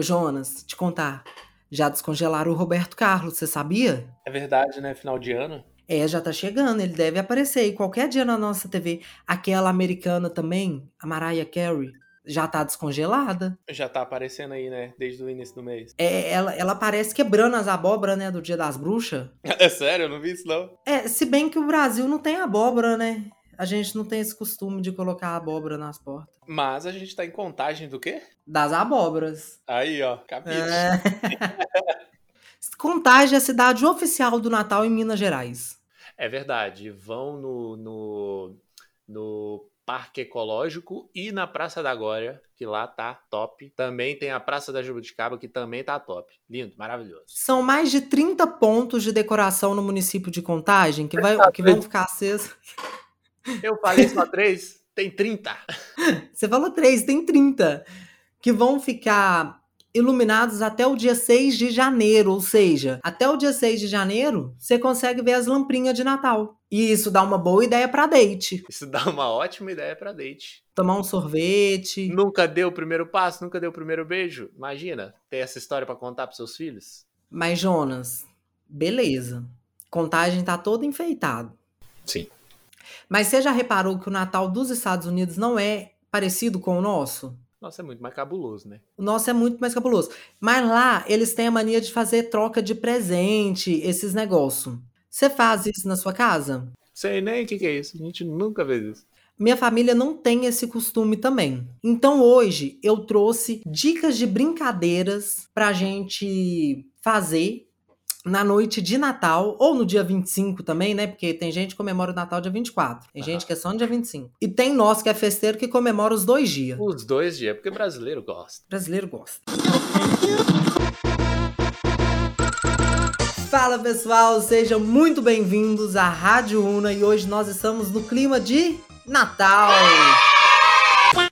Ô, Jonas, te contar. Já descongelaram o Roberto Carlos, você sabia? É verdade, né? Final de ano. É, já tá chegando, ele deve aparecer aí qualquer dia na nossa TV. Aquela americana também, a Mariah Carey, já tá descongelada. Já tá aparecendo aí, né? Desde o início do mês. É, ela, ela aparece quebrando as abóboras, né, do Dia das Bruxas. É sério? Eu não vi isso, não. É, se bem que o Brasil não tem abóbora, né? A gente não tem esse costume de colocar abóbora nas portas. Mas a gente tá em contagem do quê? Das abóboras. Aí, ó, capite. É. Contagem é a cidade oficial do Natal em Minas Gerais. É verdade. Vão no, no, no Parque Ecológico e na Praça da Glória, que lá tá top. Também tem a Praça da Jabuticaba, que também tá top. Lindo, maravilhoso. São mais de 30 pontos de decoração no município de Contagem que, vai, que vão ficar acesos. Eu falei só três, tem 30. Você falou três, tem 30. Que vão ficar iluminados até o dia 6 de janeiro, ou seja, até o dia 6 de janeiro, você consegue ver as lamprinhas de Natal. E isso dá uma boa ideia para date. Isso dá uma ótima ideia para date. Tomar um sorvete. Nunca deu o primeiro passo, nunca deu o primeiro beijo. Imagina, ter essa história para contar para seus filhos. Mas Jonas, beleza. Contagem tá todo enfeitado. Sim. Mas você já reparou que o Natal dos Estados Unidos não é parecido com o nosso? Nossa, é muito mais cabuloso, né? O nosso é muito mais cabuloso. Mas lá, eles têm a mania de fazer troca de presente, esses negócios. Você faz isso na sua casa? Sei nem o que, que é isso. A gente nunca fez isso. Minha família não tem esse costume também. Então hoje eu trouxe dicas de brincadeiras pra gente fazer na noite de Natal, ou no dia 25 também, né? Porque tem gente que comemora o Natal dia 24. Tem gente que é só no dia 25. E tem nós que é festeiro que comemora os dois dias. Os dois dias, porque brasileiro gosta. Brasileiro gosta. Fala pessoal, sejam muito bem-vindos à Rádio Una e hoje nós estamos no clima de Natal.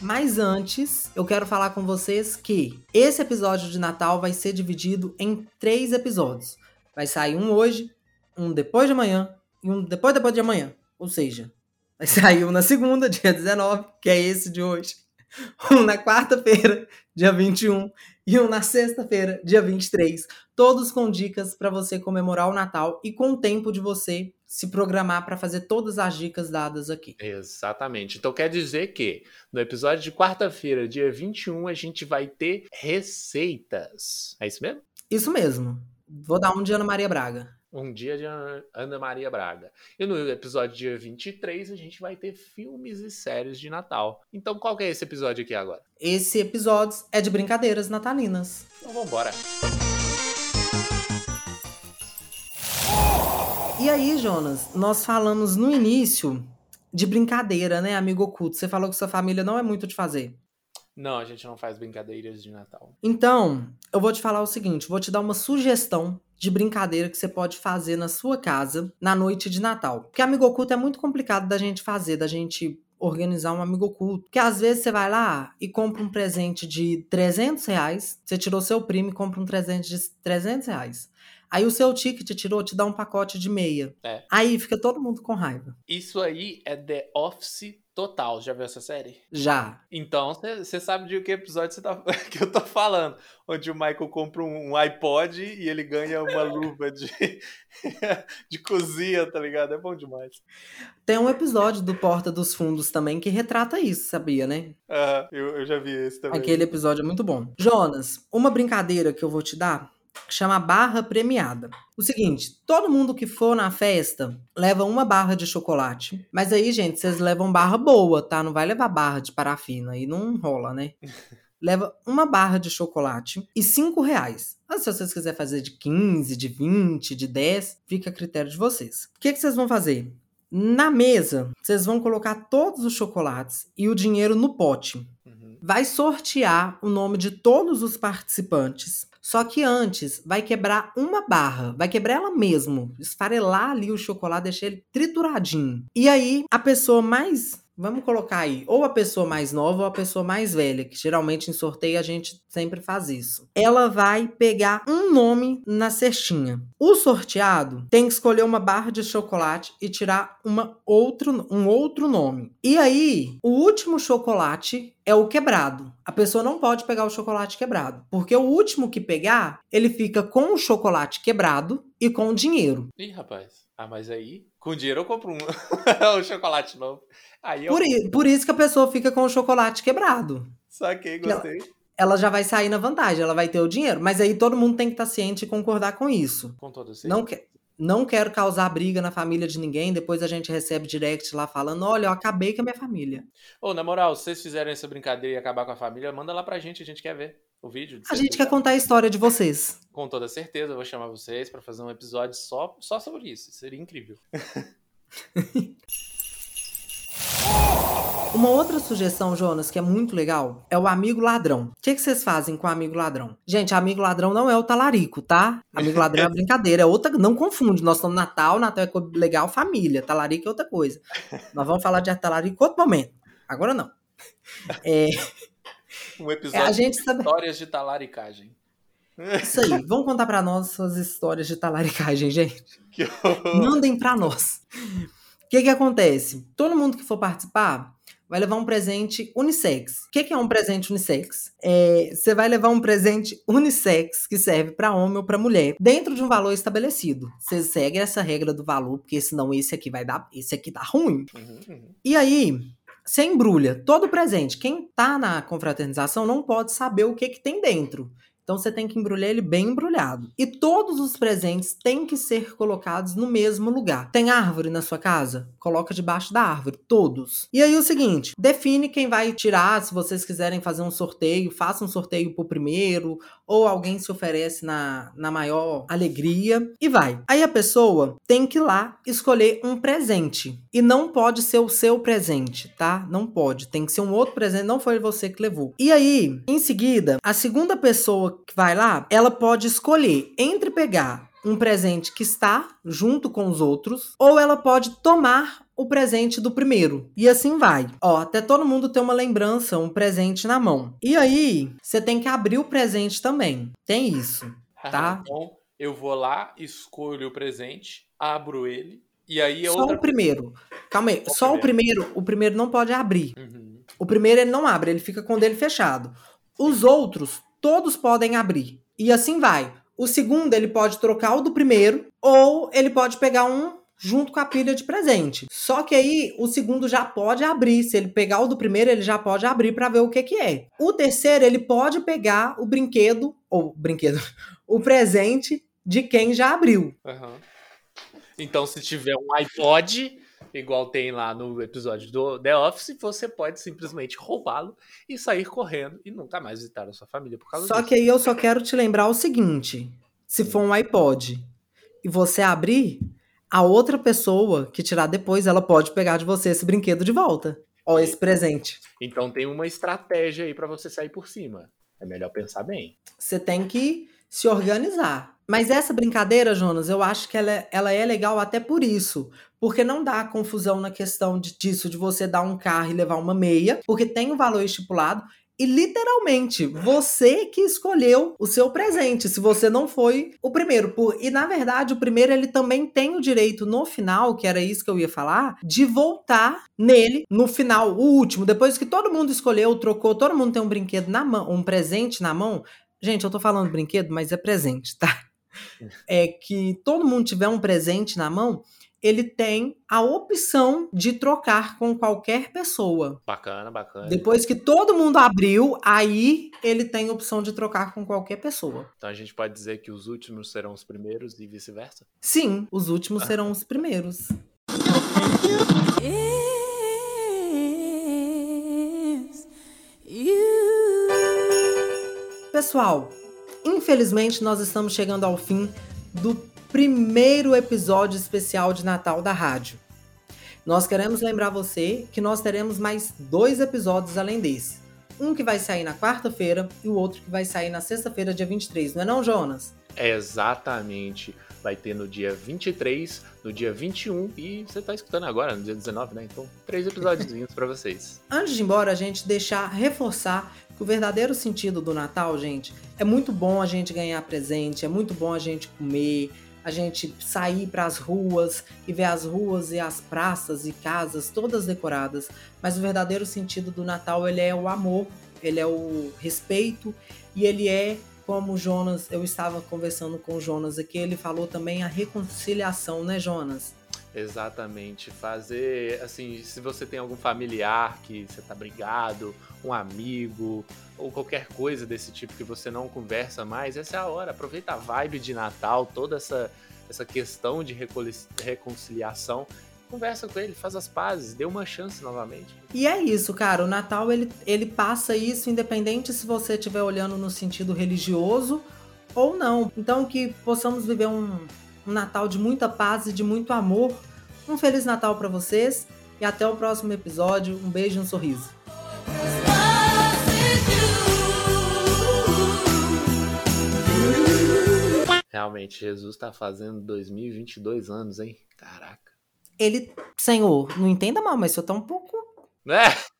Mas antes, eu quero falar com vocês que esse episódio de Natal vai ser dividido em três episódios. Vai sair um hoje, um depois de amanhã e um depois depois de amanhã. Ou seja, vai sair um na segunda, dia 19, que é esse de hoje. Um na quarta-feira, dia 21, e um na sexta-feira, dia 23. Todos com dicas para você comemorar o Natal e com o tempo de você se programar para fazer todas as dicas dadas aqui. Exatamente. Então quer dizer que no episódio de quarta-feira, dia 21, a gente vai ter receitas. É isso mesmo? Isso mesmo. Vou dar um de Ana Maria Braga. Um dia de Ana Maria Braga. E no episódio dia 23 a gente vai ter filmes e séries de Natal. Então qual que é esse episódio aqui agora? Esse episódio é de brincadeiras natalinas. Então vambora. E aí, Jonas, nós falamos no início de brincadeira, né, amigo oculto? Você falou que sua família não é muito de fazer. Não, a gente não faz brincadeiras de Natal. Então, eu vou te falar o seguinte: vou te dar uma sugestão de brincadeira que você pode fazer na sua casa na noite de Natal. Porque amigo oculto é muito complicado da gente fazer, da gente organizar um amigo oculto. Porque às vezes você vai lá e compra um presente de 300 reais, você tirou seu primo e compra um presente de 300 reais. Aí o seu ticket tirou, te dá um pacote de meia. É. Aí fica todo mundo com raiva. Isso aí é The Office total. Já viu essa série? Já. Então você sabe de que episódio tá, que eu tô falando. Onde o Michael compra um, iPod e ele ganha uma luva de, de cozinha, tá ligado? É bom demais. Tem um episódio do Porta dos Fundos também que retrata isso, sabia, né? Aham, eu, eu já vi esse também. Aquele episódio é muito bom. Jonas, uma brincadeira que eu vou te dar chama barra premiada. O seguinte, todo mundo que for na festa leva uma barra de chocolate. Mas aí, gente, vocês levam barra boa, tá? Não vai levar barra de parafina. Aí não rola, né? Leva uma barra de chocolate e cinco reais. Mas se vocês quiserem fazer de 15, de 20, de 10, fica a critério de vocês. O que, que vocês vão fazer? Na mesa, vocês vão colocar todos os chocolates e o dinheiro no pote. Vai sortear o nome de todos os participantes. Só que antes vai quebrar uma barra, vai quebrar ela mesmo, esfarelar ali o chocolate, deixar ele trituradinho. E aí a pessoa mais vamos colocar aí, ou a pessoa mais nova ou a pessoa mais velha, que geralmente em sorteio a gente sempre faz isso. Ela vai pegar um nome na cestinha. O sorteado tem que escolher uma barra de chocolate e tirar uma outro, um outro nome. E aí, o último chocolate é o quebrado. A pessoa não pode pegar o chocolate quebrado, porque o último que pegar, ele fica com o chocolate quebrado e com o dinheiro. Ih, rapaz. Ah, mas aí, com dinheiro eu compro um, um chocolate novo. Aí eu... Por, i- por isso que a pessoa fica com o chocolate quebrado. Saquei, gostei. Ela já vai sair na vantagem, ela vai ter o dinheiro. Mas aí todo mundo tem que estar ciente e concordar com isso. Com todo certeza. Não, que, não quero causar briga na família de ninguém. Depois a gente recebe direct lá falando: olha, eu acabei com a minha família. Ô, na moral, se vocês fizerem essa brincadeira e acabar com a família, manda lá pra gente, a gente quer ver o vídeo. de A gente quer contar a história de vocês. Com toda certeza, eu vou chamar vocês pra fazer um episódio só, só sobre isso. Seria incrível. Uma outra sugestão, Jonas, que é muito legal, é o amigo ladrão. O que, que vocês fazem com o amigo ladrão? Gente, amigo ladrão não é o talarico, tá? Amigo ladrão é brincadeira, é outra. Não confunde. Nós estamos no Natal, Natal é legal, família. Talarico é outra coisa. Nós vamos falar de talarico em outro momento. Agora não. É, Um é, episódio a gente de sabe. histórias de talaricagem. Isso aí. Vamos contar pra nós suas histórias de talaricagem, gente. Que. Mandem pra nós. O que que acontece? Todo mundo que for participar vai levar um presente unissex. O que que é um presente unissex? É, você vai levar um presente unissex que serve pra homem ou pra mulher, dentro de um valor estabelecido. Você segue essa regra do valor, porque senão esse aqui vai dar, esse aqui dá ruim. Uhum, uhum. E aí, você embrulha todo o presente. Quem tá na confraternização não pode saber o que que tem dentro. Então você tem que embrulhar ele bem embrulhado. E todos os presentes têm que ser colocados no mesmo lugar. Tem árvore na sua casa? Coloca debaixo da árvore, todos. E aí o seguinte, define quem vai tirar, se vocês quiserem fazer um sorteio, faça um sorteio pro primeiro, ou alguém se oferece na, na maior alegria e vai. Aí a pessoa tem que ir lá escolher um presente. E não pode ser o seu presente, tá? Não pode. Tem que ser um outro presente, não foi você que levou. E aí, em seguida, a segunda pessoa que vai lá, ela pode escolher entre pegar um presente que está junto com os outros, ou ela pode tomar o presente do primeiro. E assim vai. Ó, até todo mundo ter uma lembrança, um presente na mão. E aí, você tem que abrir o presente também. Tem isso. Tá. Então, eu vou lá, escolho o presente, abro ele, e aí é Só outra o primeiro. Calma aí. Só o Só o primeiro, o primeiro não pode abrir. Uhum. O primeiro ele não abre, ele fica com o dele fechado. Os outros, todos podem abrir. E assim vai. O segundo, ele pode trocar o do primeiro, ou ele pode pegar um junto com a pilha de presente. Só que aí o segundo já pode abrir. Se ele pegar o do primeiro, ele já pode abrir para ver o que que é. O terceiro, ele pode pegar o brinquedo, ou brinquedo, o presente de quem já abriu. Aham. Então, se tiver um iPod, igual tem lá no episódio do The Office, você pode simplesmente roubá-lo e sair correndo e nunca mais visitar a sua família por causa Só disso. que aí eu só quero te lembrar o seguinte: se for um iPod e você abrir, a outra pessoa que tirar depois, ela pode pegar de você esse brinquedo de volta. Ó, esse presente. Então tem uma estratégia aí pra você sair por cima. É melhor pensar bem. Você tem que se organizar. Mas essa brincadeira, Jonas, eu acho que ela é, ela é legal até por isso. Porque não dá confusão na questão de- disso, de você dar um carro e levar uma meia, porque tem um valor estipulado. E literalmente, você que escolheu o seu presente, se você não foi o primeiro. Por- E na verdade, o primeiro ele também tem o direito no final, que era isso que eu ia falar, de voltar nele no final, o último, depois que todo mundo escolheu, trocou, todo mundo tem um brinquedo na mão, um presente na mão. Gente, eu tô falando brinquedo, mas é presente, tá? É que todo mundo tiver um presente na mão, ele tem a opção de trocar com qualquer pessoa. Bacana, bacana. Depois que todo mundo abriu, aí ele tem a opção de trocar com qualquer pessoa. Então a gente pode dizer que os últimos serão os primeiros e vice-versa? Sim, os últimos serão os primeiros. Is you. Pessoal, infelizmente nós estamos chegando ao fim do primeiro episódio especial de Natal da rádio. Nós queremos lembrar você que nós teremos mais dois episódios além desse. Um que vai sair na quarta-feira e o outro que vai sair na sexta-feira, dia 23, não é não, Jonas? Exatamente. Vai ter no dia 23, no dia 21 e você tá escutando agora, no dia 19, né? Então, três episódios para vocês. Antes de ir embora, a gente deixar reforçar que o verdadeiro sentido do Natal, gente, é muito bom a gente ganhar presente, é muito bom a gente comer, a gente sair para as ruas e ver as ruas e as praças e casas todas decoradas. Mas o verdadeiro sentido do Natal, ele é o amor, ele é o respeito e ele é como Jonas, eu estava conversando com o Jonas aqui, ele falou também a reconciliação, né, Jonas? Exatamente. Fazer, assim, se você tem algum familiar que você tá brigado, um amigo, ou qualquer coisa desse tipo que você não conversa mais, essa é a hora. Aproveita a vibe de Natal, toda essa, essa questão de reconciliação conversa com ele, faz as pazes, dê uma chance novamente. E é isso, cara. O Natal ele, ele passa isso independente se você estiver olhando no sentido religioso ou não. Então que possamos viver um, um Natal de muita paz e de muito amor. Um feliz Natal para vocês e até o próximo episódio. Um beijo e um sorriso. Realmente, Jesus tá fazendo 2022 anos, hein? Caraca. Ele, senhor, não entenda mal, mas eu tô um pouco. É.